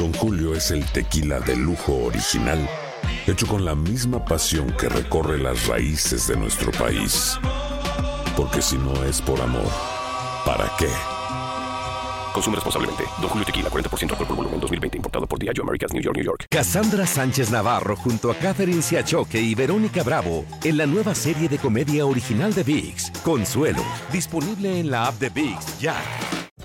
Don Julio es el tequila de lujo original, hecho con la misma pasión que recorre las raíces de nuestro país. Porque si no es por amor, ¿para qué? Consume responsablemente. Don Julio Tequila, 40% alcohol por volumen, 2020. Importado por Diageo Americas, New York, New York. Cassandra Sánchez Navarro junto a Catherine Siachoque y Verónica Bravo en la nueva serie de comedia original de VIX, Consuelo. Disponible en la app de VIX, ya.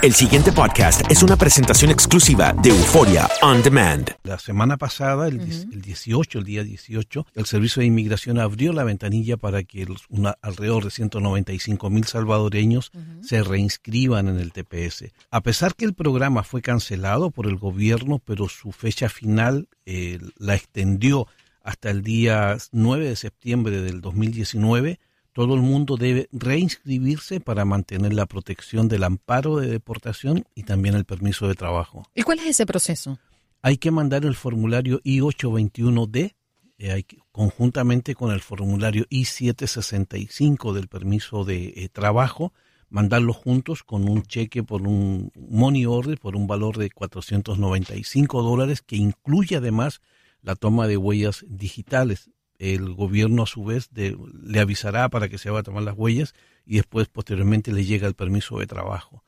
El siguiente podcast es una presentación exclusiva de Euforia On Demand. La semana pasada, el, el 18, el día 18, el Servicio de Inmigración abrió la ventanilla para que los- una- alrededor de 195 mil salvadoreños se reinscriban en el TPS. A pesar que el programa fue cancelado por el gobierno, pero su fecha final eh, la extendió hasta el día 9 de septiembre del 2019, todo el mundo debe reinscribirse para mantener la protección del amparo de deportación y también el permiso de trabajo. ¿Y cuál es ese proceso? Hay que mandar el formulario I-821D eh, hay que- conjuntamente con el formulario I-765 del permiso de eh, trabajo, mandarlos juntos con un cheque por un money order por un valor de 495 dólares que incluye además la toma de huellas digitales. El gobierno a su vez de- le avisará para que se va a tomar las huellas y después posteriormente le llega el permiso de trabajo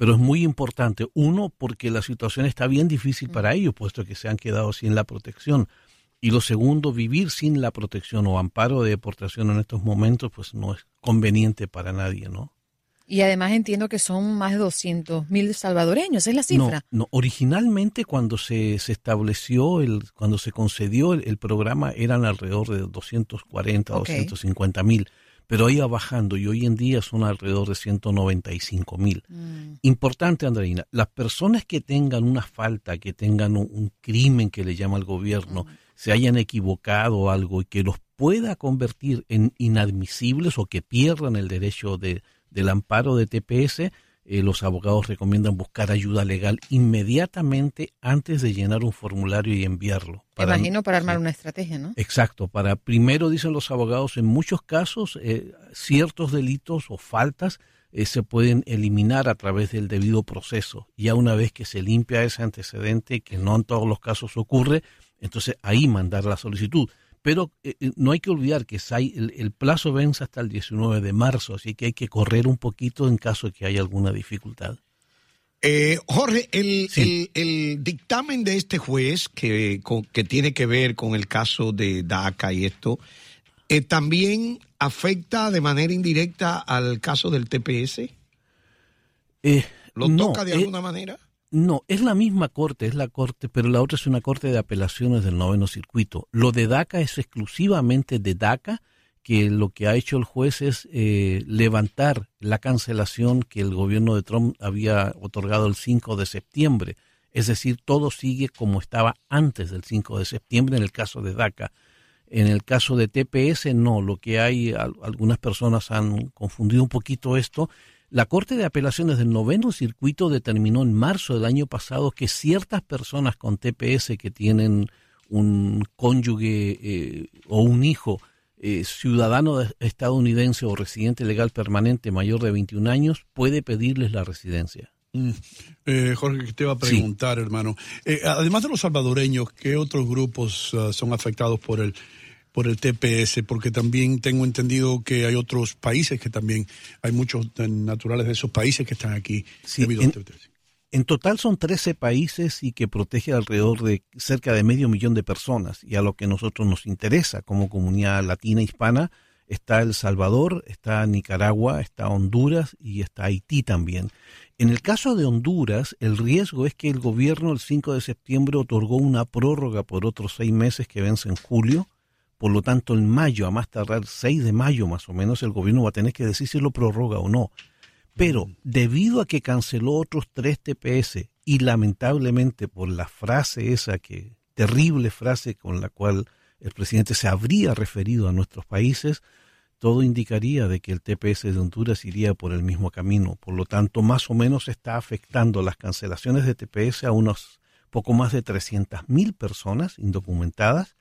pero es muy importante. Uno, porque la situación está bien difícil para ellos, puesto que se han quedado sin la protección. Y lo segundo, vivir sin la protección o amparo de deportación en estos momentos, pues no es conveniente para nadie, ¿no? Y además entiendo que son más de 200 mil salvadoreños, ¿es la cifra? No, no, originalmente cuando se, se estableció, el, cuando se concedió el, el programa, eran alrededor de 240, Ok. 250 mil, pero iba bajando y hoy en día son alrededor de 195 mil. Mm. Importante, Andreina, las personas que tengan una falta, que tengan un, un crimen que le llama el gobierno, se hayan equivocado o algo y que los pueda convertir en inadmisibles o que pierdan el derecho de, del amparo de TPS, eh, los abogados recomiendan buscar ayuda legal inmediatamente antes de llenar un formulario y enviarlo. Me imagino para armar una estrategia, ¿no? Exacto, para primero, dicen los abogados, en muchos casos eh, ciertos delitos o faltas eh, se pueden eliminar a través del debido proceso. Ya una vez que se limpia ese antecedente, que no en todos los casos ocurre, entonces ahí mandar la solicitud. Pero eh, eh, no hay que olvidar que hay- el, el plazo vence hasta el 19 de marzo, así que hay que correr un poquito en caso de que haya alguna dificultad. Eh, Jorge, el, el- el dictamen de este juez que, con- que tiene que ver con el caso de DACA y esto, eh, también afecta de manera indirecta al caso del TPS. ¿Lo no, toca de alguna manera? No, es la misma corte, es la corte, pero la otra es una corte de apelaciones del noveno circuito. Lo de DACA es exclusivamente de DACA, que lo que ha hecho el juez es eh, levantar la cancelación que el gobierno de Trump había otorgado el 5 de septiembre. Es decir, todo sigue como estaba antes del 5 de septiembre en el caso de DACA. En el caso de TPS, no. Lo que hay, al- algunas personas han confundido un poquito esto. La Corte de Apelaciones del Noveno Circuito determinó en marzo del año pasado que ciertas personas con TPS que tienen un cónyuge eh, o un hijo eh, ciudadano de- estadounidense o residente legal permanente mayor de 21 años puede pedirles la residencia. Mm. Eh, Jorge, te iba a Sí. preguntar, hermano. Eh, además de los salvadoreños, ¿qué otros grupos ah, son afectados por el por el TPS? Porque también tengo entendido que hay otros países que también hay muchos eh, naturales de esos países que están aquí Sí, debido en- al TPS. En total son 13 países y que protege alrededor de cerca de medio millón de personas. Y a lo que nosotros nos interesa como comunidad latina hispana está El Salvador, está Nicaragua, está Honduras y está Haití también. En el caso de Honduras, el riesgo es que el gobierno el 5 de septiembre otorgó una prórroga por otros seis meses que vence en julio. Por lo tanto, en mayo, a más tardar 6 de mayo más o menos, el gobierno va a tener que decir si lo prorroga o no. Pero debido a que canceló otros tres TPS y lamentablemente por la frase esa, que terrible frase con la cual el presidente se habría referido a nuestros países, todo indicaría de que el TPS de Honduras iría por el mismo camino. Por lo tanto, más o menos está afectando las cancelaciones de TPS a unos poco más de 300.000 personas indocumentadas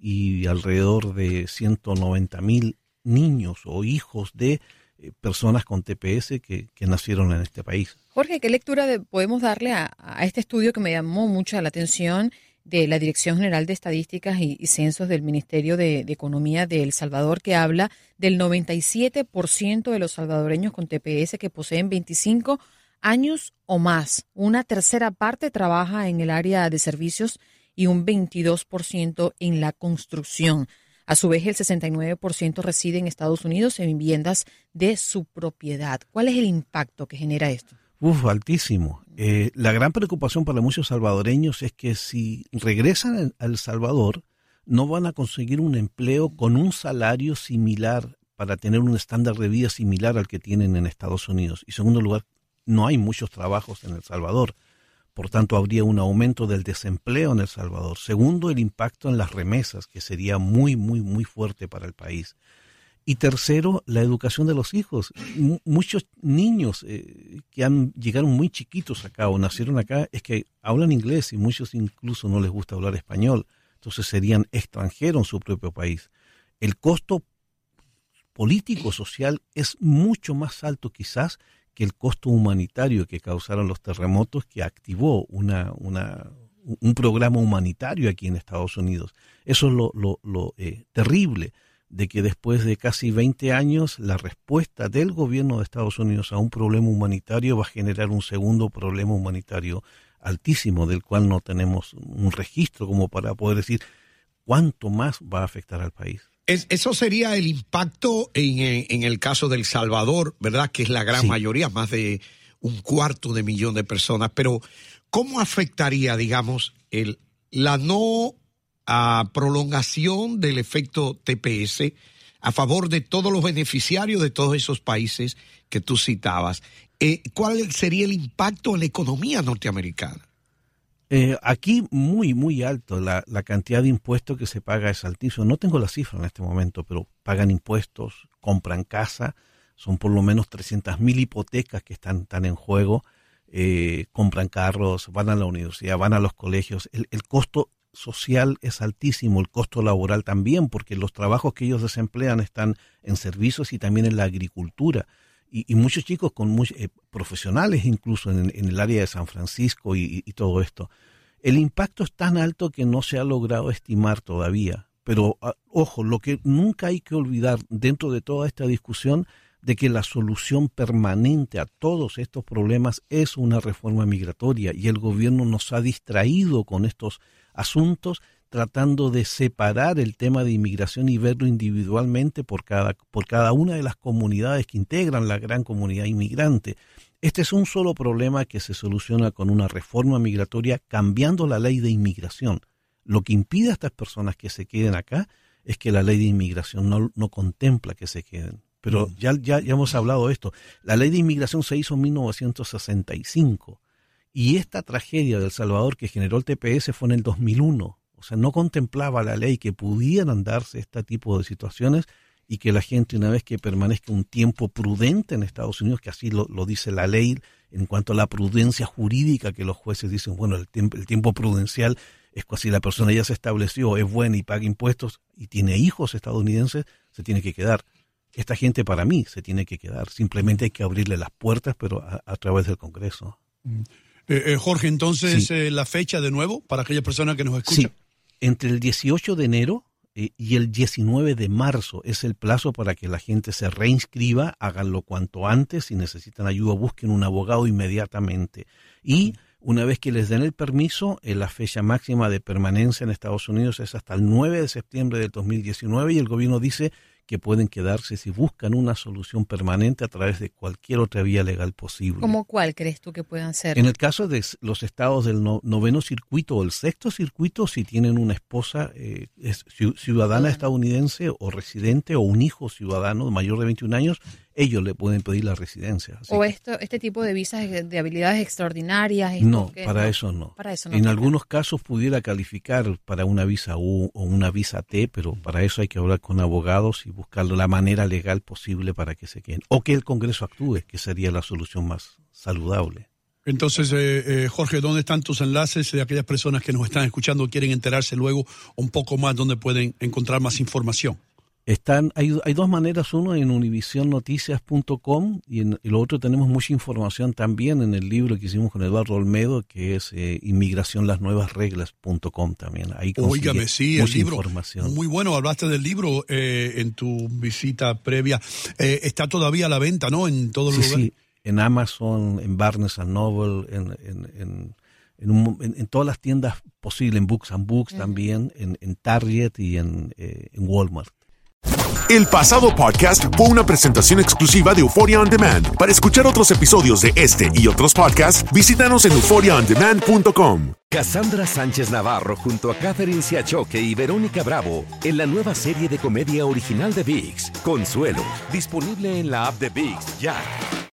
y alrededor de 190.000 niños o hijos de eh, personas con TPS que, nacieron en este país. Jorge, ¿qué lectura podemos darle a, este estudio que me llamó mucho la atención de la Dirección General de Estadísticas y, Censos del Ministerio de, Economía de El Salvador que habla del 97% de los salvadoreños con TPS que poseen 25 años o más. Una tercera parte trabaja en el área de servicios y un 22% en la construcción. A su vez, el 69% reside en Estados Unidos en viviendas de su propiedad. ¿Cuál es el impacto que genera esto? Uf, altísimo. Eh, la gran preocupación para muchos salvadoreños es que si regresan a El Salvador, no van a conseguir un empleo con un salario similar para tener un estándar de vida similar al que tienen en Estados Unidos. Y segundo lugar, no hay muchos trabajos en El Salvador. Por tanto, habría un aumento del desempleo en El Salvador. Segundo, el impacto en las remesas, que sería muy, muy, muy fuerte para el país. Y tercero, la educación de los hijos. muchos niños eh, que han llegaron muy chiquitos acá o nacieron acá es que hablan inglés y muchos incluso no les gusta hablar español. Entonces serían extranjeros en su propio país. El costo político social es mucho más alto quizás que el costo humanitario que causaron los terremotos que activó una, una, un programa humanitario aquí en Estados Unidos. Eso es lo, lo, eh, terrible de que después de casi 20 años la respuesta del gobierno de Estados Unidos a un problema humanitario va a generar un segundo problema humanitario altísimo del cual no tenemos un registro como para poder decir cuánto más va a afectar al país eso sería el impacto en, en, el caso del Salvador, ¿verdad? Que es la gran mayoría, más de un cuarto de millón de personas. Pero, ¿cómo afectaría, digamos, el, la no ah, prolongación del efecto TPS a favor de todos los beneficiarios de todos esos países que tú citabas? Eh, ¿Cuál sería el impacto en la economía norteamericana? Eh, aquí muy, muy alto. La, cantidad de impuestos que se paga es altísimo. No tengo la cifra en este momento, pero pagan impuestos, compran casa, son por lo menos 300 mil hipotecas que están, están en juego, eh, compran carros, van a la universidad, van a los colegios. El, el costo social es altísimo, el costo laboral también, porque los trabajos que ellos desemplean están en servicios y también en la agricultura y, muchos chicos con eh, profesionales incluso en, el área de San Francisco y, todo esto. El impacto es tan alto que no se ha logrado estimar todavía. Pero ah, ojo, lo que nunca hay que olvidar dentro de toda esta discusión de que la solución permanente a todos estos problemas es una reforma migratoria y el gobierno nos ha distraído con estos asuntos tratando de separar el tema de inmigración y verlo individualmente por cada, por cada una de las comunidades que integran la gran comunidad inmigrante. Este es un solo problema que se soluciona con una reforma migratoria cambiando la ley de inmigración. Lo que impide a estas personas que se queden acá es que la ley de inmigración no, no contempla que se queden. Pero mm. ya, ya, ya hemos hablado de esto. La ley de inmigración se hizo en 1965 y esta tragedia del Salvador que generó el TPS fue en el 2001 o sea, no contemplaba la ley que pudieran darse este tipo de situaciones y que la gente una vez que permanezca un tiempo prudente en Estados Unidos, que así lo, dice la ley en cuanto a la prudencia jurídica, que los jueces dicen, bueno, el tiempo, el tiempo prudencial es que si la persona ya se estableció, es buena y paga impuestos y tiene hijos estadounidenses, se tiene que quedar. Esta gente para mí se tiene que quedar. Simplemente hay que abrirle las puertas, pero a, través del Congreso. Mm. Eh, eh, Jorge, entonces eh, la fecha de nuevo para aquella persona que nos escucha entre el 18 de enero eh, y el 19 de marzo es el plazo para que la gente se reinscriba, háganlo cuanto antes, si necesitan ayuda busquen un abogado inmediatamente. Y una vez que les den el permiso, eh, la fecha máxima de permanencia en Estados Unidos es hasta el 9 de septiembre del 2019 y el gobierno dice que pueden quedarse si buscan una solución permanente a través de cualquier otra vía legal posible. ¿Cómo cuál crees tú que puedan ser? En el caso de los estados del noveno circuito o el sexto circuito, si tienen una esposa eh, ciudadana estadounidense o residente o un hijo ciudadano mayor de 21 años, ellos le pueden pedir la residencia. o esto, este tipo de visas de habilidades extraordinarias. No, para eso no. Para eso en algunos casos pudiera calificar para una visa U o una visa T, pero para eso hay que hablar con abogados y buscar la manera legal posible para que se queden. O que el Congreso actúe, que sería la solución más saludable. Entonces, eh, eh, Jorge, ¿dónde están tus enlaces de aquellas personas que nos están escuchando quieren enterarse luego un poco más, dónde pueden encontrar más información? Están, hay, hay dos maneras, uno en univisionnoticias.com y en el otro tenemos mucha información también en el libro que hicimos con Eduardo Olmedo, que es eh, inmigración las nuevas reglas.com también. Ahí Óigame, sí, el libro. Muy bueno, hablaste del libro eh, en tu visita previa. Eh, está todavía a la venta, ¿no? En todos los lugares. Sí, en Amazon, en Barnes Noble, en, en, en, en, todas las tiendas posibles, en Books and Books también, en, Target y en, en Walmart. El pasado podcast fue una presentación exclusiva de Euphoria On Demand. Para escuchar otros episodios de este y otros podcasts, visítanos en euphoriaondemand.com. Cassandra Sánchez Navarro junto a Catherine Siachoque y Verónica Bravo en la nueva serie de comedia original de VIX, Consuelo, disponible en la app de VIX ya.